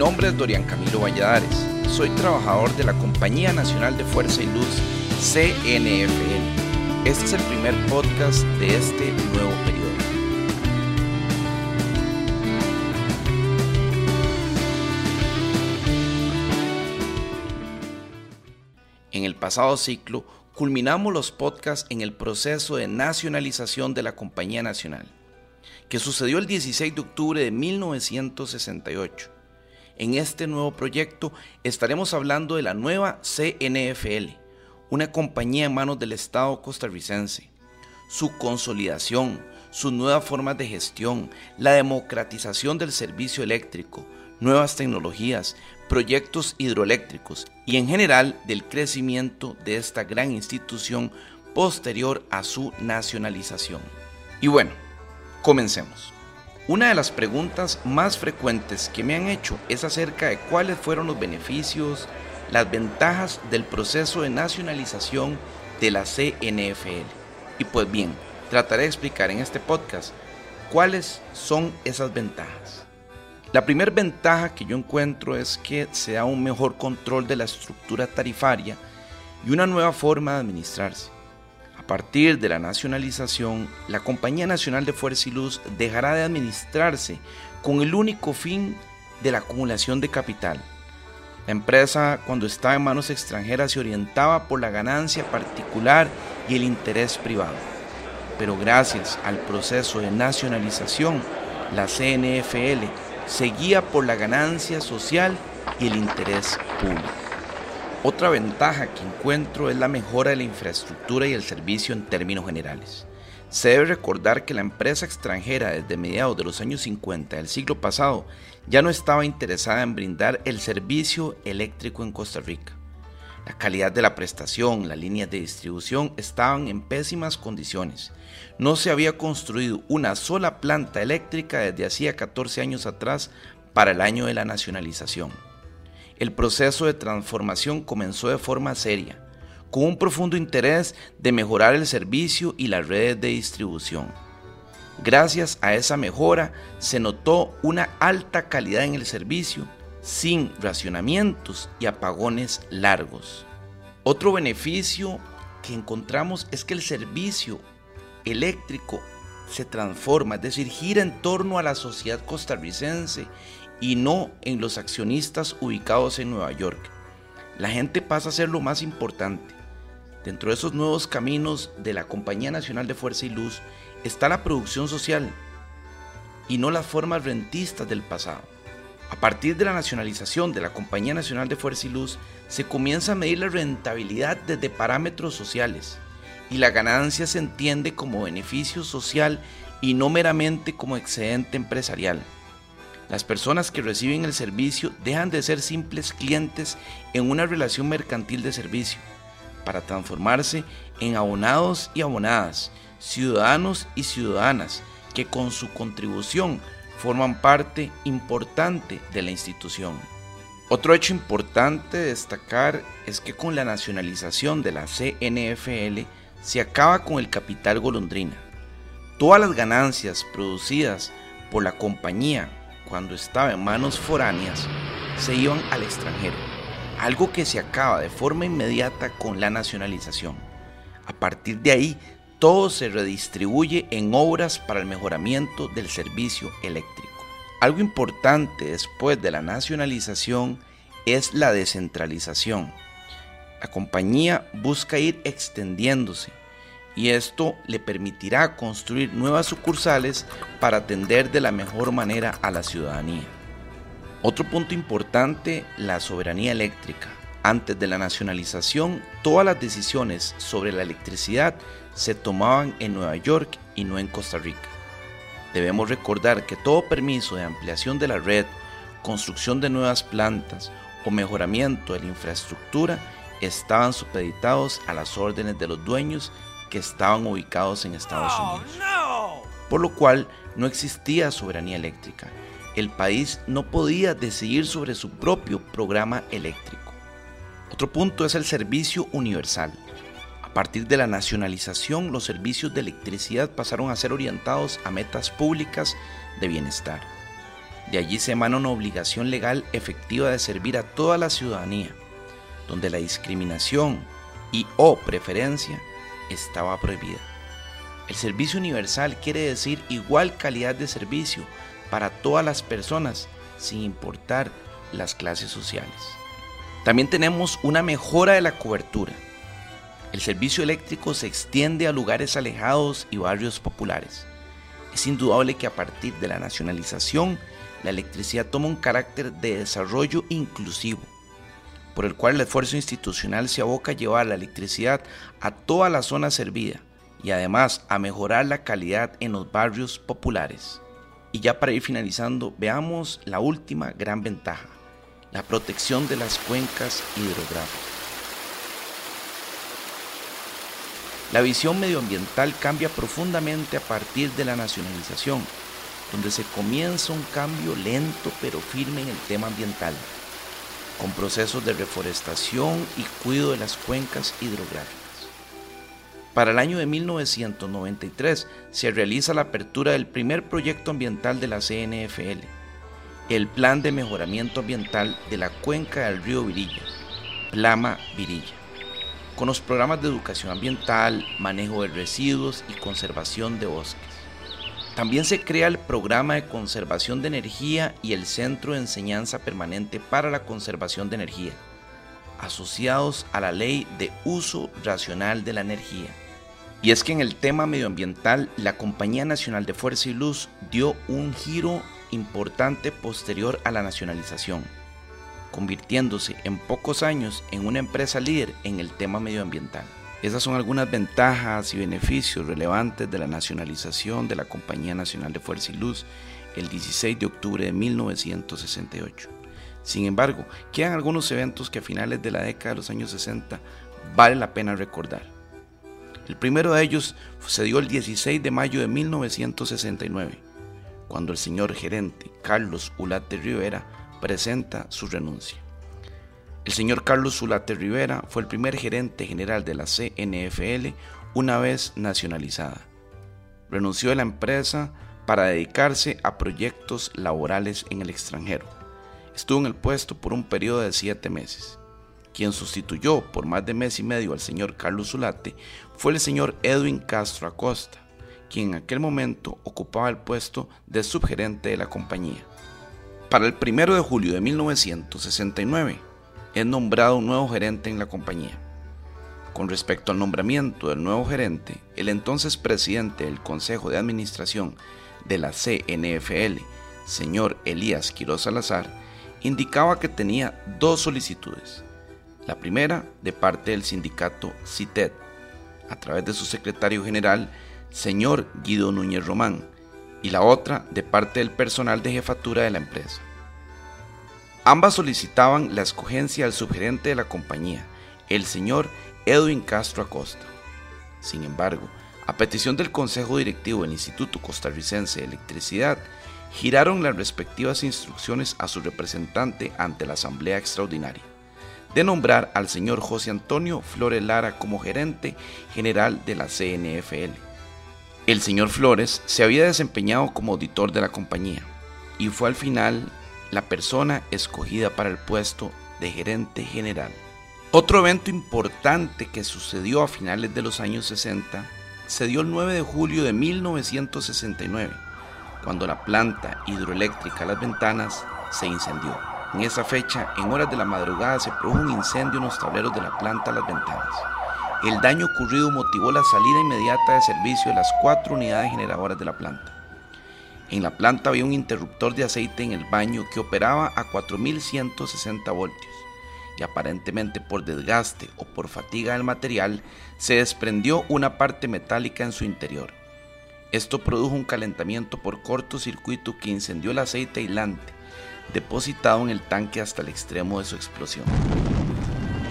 Mi nombre es Dorian Camilo Valladares. Soy trabajador de la Compañía Nacional de Fuerza y Luz, CNFL. Este es el primer podcast de este nuevo periodo. En el pasado ciclo, culminamos los podcasts en el proceso de nacionalización de la Compañía Nacional, que sucedió el 16 de octubre de 1968 en este nuevo proyecto estaremos hablando de la nueva CNFL, una compañía en manos del Estado costarricense, su consolidación, sus nuevas formas de gestión, la democratización del servicio eléctrico, nuevas tecnologías, proyectos hidroeléctricos y en general del crecimiento de esta gran institución posterior a su nacionalización. Y bueno, comencemos. Una de las preguntas más frecuentes que me han hecho es acerca de cuáles fueron los beneficios, las ventajas del proceso de nacionalización de la CNFL. Y pues bien, trataré de explicar en este podcast cuáles son esas ventajas. La primera ventaja que yo encuentro es que se da un mejor control de la estructura tarifaria y una nueva forma de administrarse. A partir de la nacionalización, la Compañía Nacional de Fuerza y Luz dejará de administrarse con el único fin de la acumulación de capital. La empresa, cuando estaba en manos extranjeras, se orientaba por la ganancia particular y el interés privado. Pero gracias al proceso de nacionalización, la CNFL seguía por la ganancia social y el interés público. Otra ventaja que encuentro es la mejora de la infraestructura y el servicio en términos generales. Se debe recordar que la empresa extranjera desde mediados de los años 50 del siglo pasado ya no estaba interesada en brindar el servicio eléctrico en Costa Rica. La calidad de la prestación, las líneas de distribución estaban en pésimas condiciones. No se había construido una sola planta eléctrica desde hacía 14 años atrás para el año de la nacionalización el proceso de transformación comenzó de forma seria, con un profundo interés de mejorar el servicio y las redes de distribución. Gracias a esa mejora se notó una alta calidad en el servicio, sin racionamientos y apagones largos. Otro beneficio que encontramos es que el servicio eléctrico se transforma, es decir, gira en torno a la sociedad costarricense y no en los accionistas ubicados en Nueva York. La gente pasa a ser lo más importante. Dentro de esos nuevos caminos de la Compañía Nacional de Fuerza y Luz está la producción social y no las formas rentistas del pasado. A partir de la nacionalización de la Compañía Nacional de Fuerza y Luz, se comienza a medir la rentabilidad desde parámetros sociales y la ganancia se entiende como beneficio social y no meramente como excedente empresarial. Las personas que reciben el servicio dejan de ser simples clientes en una relación mercantil de servicio para transformarse en abonados y abonadas, ciudadanos y ciudadanas que con su contribución forman parte importante de la institución. Otro hecho importante de destacar es que con la nacionalización de la CNFL se acaba con el capital golondrina. Todas las ganancias producidas por la compañía cuando estaba en manos foráneas, se iban al extranjero, algo que se acaba de forma inmediata con la nacionalización. A partir de ahí, todo se redistribuye en obras para el mejoramiento del servicio eléctrico. Algo importante después de la nacionalización es la descentralización. La compañía busca ir extendiéndose, y esto le permitirá construir nuevas sucursales para atender de la mejor manera a la ciudadanía. Otro punto importante, la soberanía eléctrica. Antes de la nacionalización, todas las decisiones sobre la electricidad se tomaban en Nueva York y no en Costa Rica. Debemos recordar que todo permiso de ampliación de la red, construcción de nuevas plantas o mejoramiento de la infraestructura estaban supeditados a las órdenes de los dueños que estaban ubicados en Estados oh, Unidos. Por lo cual no existía soberanía eléctrica. El país no podía decidir sobre su propio programa eléctrico. Otro punto es el servicio universal. A partir de la nacionalización, los servicios de electricidad pasaron a ser orientados a metas públicas de bienestar. De allí se emana una obligación legal efectiva de servir a toda la ciudadanía, donde la discriminación y o preferencia estaba prohibida. El servicio universal quiere decir igual calidad de servicio para todas las personas, sin importar las clases sociales. También tenemos una mejora de la cobertura. El servicio eléctrico se extiende a lugares alejados y barrios populares. Es indudable que a partir de la nacionalización, la electricidad toma un carácter de desarrollo inclusivo, por el cual el esfuerzo institucional se aboca a llevar la electricidad a toda la zona servida y además a mejorar la calidad en los barrios populares. Y ya para ir finalizando, veamos la última gran ventaja, la protección de las cuencas hidrográficas. La visión medioambiental cambia profundamente a partir de la nacionalización, donde se comienza un cambio lento pero firme en el tema ambiental, con procesos de reforestación y cuidado de las cuencas hidrográficas. Para el año de 1993 se realiza la apertura del primer proyecto ambiental de la CNFL, el Plan de Mejoramiento Ambiental de la Cuenca del Río Virilla, Plama Virilla con los programas de educación ambiental, manejo de residuos y conservación de bosques. También se crea el programa de conservación de energía y el Centro de Enseñanza Permanente para la Conservación de Energía, asociados a la Ley de Uso Racional de la Energía. Y es que en el tema medioambiental, la Compañía Nacional de Fuerza y Luz dio un giro importante posterior a la nacionalización convirtiéndose en pocos años en una empresa líder en el tema medioambiental. Esas son algunas ventajas y beneficios relevantes de la nacionalización de la Compañía Nacional de Fuerza y Luz el 16 de octubre de 1968. Sin embargo, quedan algunos eventos que a finales de la década de los años 60 vale la pena recordar. El primero de ellos se dio el 16 de mayo de 1969, cuando el señor gerente Carlos Ulate Rivera presenta su renuncia. El señor Carlos Zulate Rivera fue el primer gerente general de la CNFL una vez nacionalizada. Renunció de la empresa para dedicarse a proyectos laborales en el extranjero. Estuvo en el puesto por un periodo de siete meses. Quien sustituyó por más de mes y medio al señor Carlos Zulate fue el señor Edwin Castro Acosta, quien en aquel momento ocupaba el puesto de subgerente de la compañía. Para el 1 de julio de 1969 es nombrado un nuevo gerente en la compañía. Con respecto al nombramiento del nuevo gerente, el entonces presidente del Consejo de Administración de la CNFL, señor Elías Quiroz Salazar, indicaba que tenía dos solicitudes. La primera de parte del sindicato CITED, a través de su secretario general, señor Guido Núñez Román, y la otra de parte del personal de jefatura de la empresa. Ambas solicitaban la escogencia del subgerente de la compañía, el señor Edwin Castro Acosta. Sin embargo, a petición del Consejo Directivo del Instituto Costarricense de Electricidad, giraron las respectivas instrucciones a su representante ante la Asamblea Extraordinaria, de nombrar al señor José Antonio Flores Lara como gerente general de la CNFL el señor Flores se había desempeñado como auditor de la compañía y fue al final la persona escogida para el puesto de gerente general. Otro evento importante que sucedió a finales de los años 60 se dio el 9 de julio de 1969, cuando la planta hidroeléctrica Las Ventanas se incendió. En esa fecha, en horas de la madrugada, se produjo un incendio en los tableros de la planta Las Ventanas. El daño ocurrido motivó la salida inmediata de servicio de las cuatro unidades generadoras de la planta. En la planta había un interruptor de aceite en el baño que operaba a 4160 voltios y aparentemente por desgaste o por fatiga del material se desprendió una parte metálica en su interior. Esto produjo un calentamiento por cortocircuito que incendió el aceite aislante, depositado en el tanque hasta el extremo de su explosión.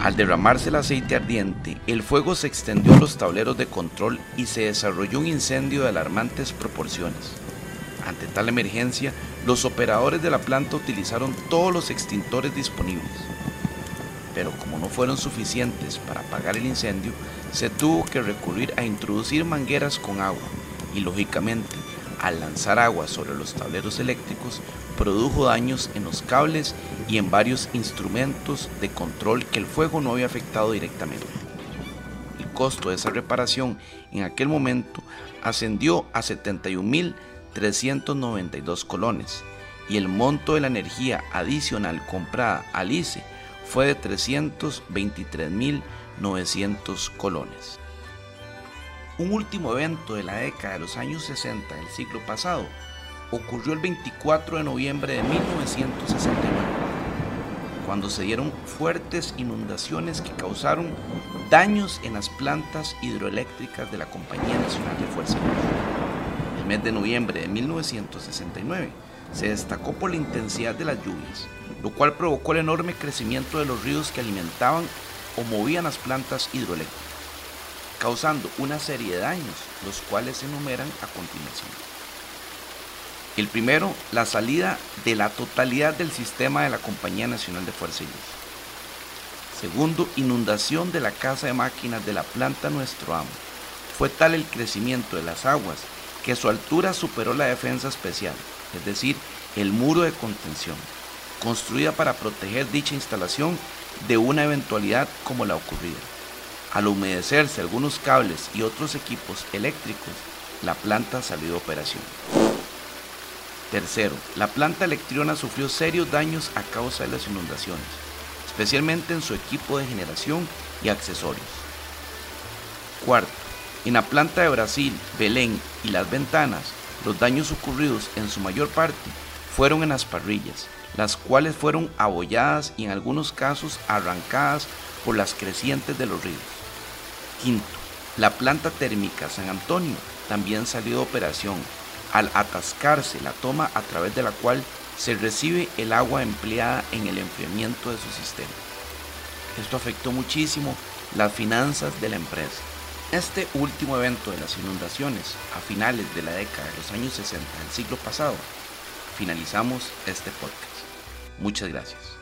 Al derramarse el aceite ardiente, el fuego se extendió a los tableros de control y se desarrolló un incendio de alarmantes proporciones. Ante tal emergencia, los operadores de la planta utilizaron todos los extintores disponibles. Pero como no fueron suficientes para apagar el incendio, se tuvo que recurrir a introducir mangueras con agua y lógicamente al lanzar agua sobre los tableros eléctricos produjo daños en los cables y en varios instrumentos de control que el fuego no había afectado directamente. El costo de esa reparación en aquel momento ascendió a 71.392 colones y el monto de la energía adicional comprada al ICE fue de 323.900 colones. Un último evento de la década de los años 60 del siglo pasado ocurrió el 24 de noviembre de 1969, cuando se dieron fuertes inundaciones que causaron daños en las plantas hidroeléctricas de la Compañía Nacional de Fuerza mes de noviembre de 1969 se destacó por la intensidad de las lluvias, lo cual provocó el enorme crecimiento de los ríos que alimentaban o movían las plantas hidroeléctricas, causando una serie de daños, los cuales se enumeran a continuación. El primero, la salida de la totalidad del sistema de la Compañía Nacional de Fuerza y Luz. Segundo, inundación de la casa de máquinas de la planta Nuestro Amo. Fue tal el crecimiento de las aguas que su altura superó la defensa especial, es decir, el muro de contención, construida para proteger dicha instalación de una eventualidad como la ocurrida. Al humedecerse algunos cables y otros equipos eléctricos, la planta salió de operación. Tercero, la planta electriona sufrió serios daños a causa de las inundaciones, especialmente en su equipo de generación y accesorios. Cuarto, en la planta de Brasil, Belén y las ventanas, los daños ocurridos en su mayor parte fueron en las parrillas, las cuales fueron abolladas y en algunos casos arrancadas por las crecientes de los ríos. Quinto, la planta térmica San Antonio también salió de operación al atascarse la toma a través de la cual se recibe el agua empleada en el enfriamiento de su sistema. Esto afectó muchísimo las finanzas de la empresa. Este último evento de las inundaciones a finales de la década de los años 60 del siglo pasado, finalizamos este podcast. Muchas gracias.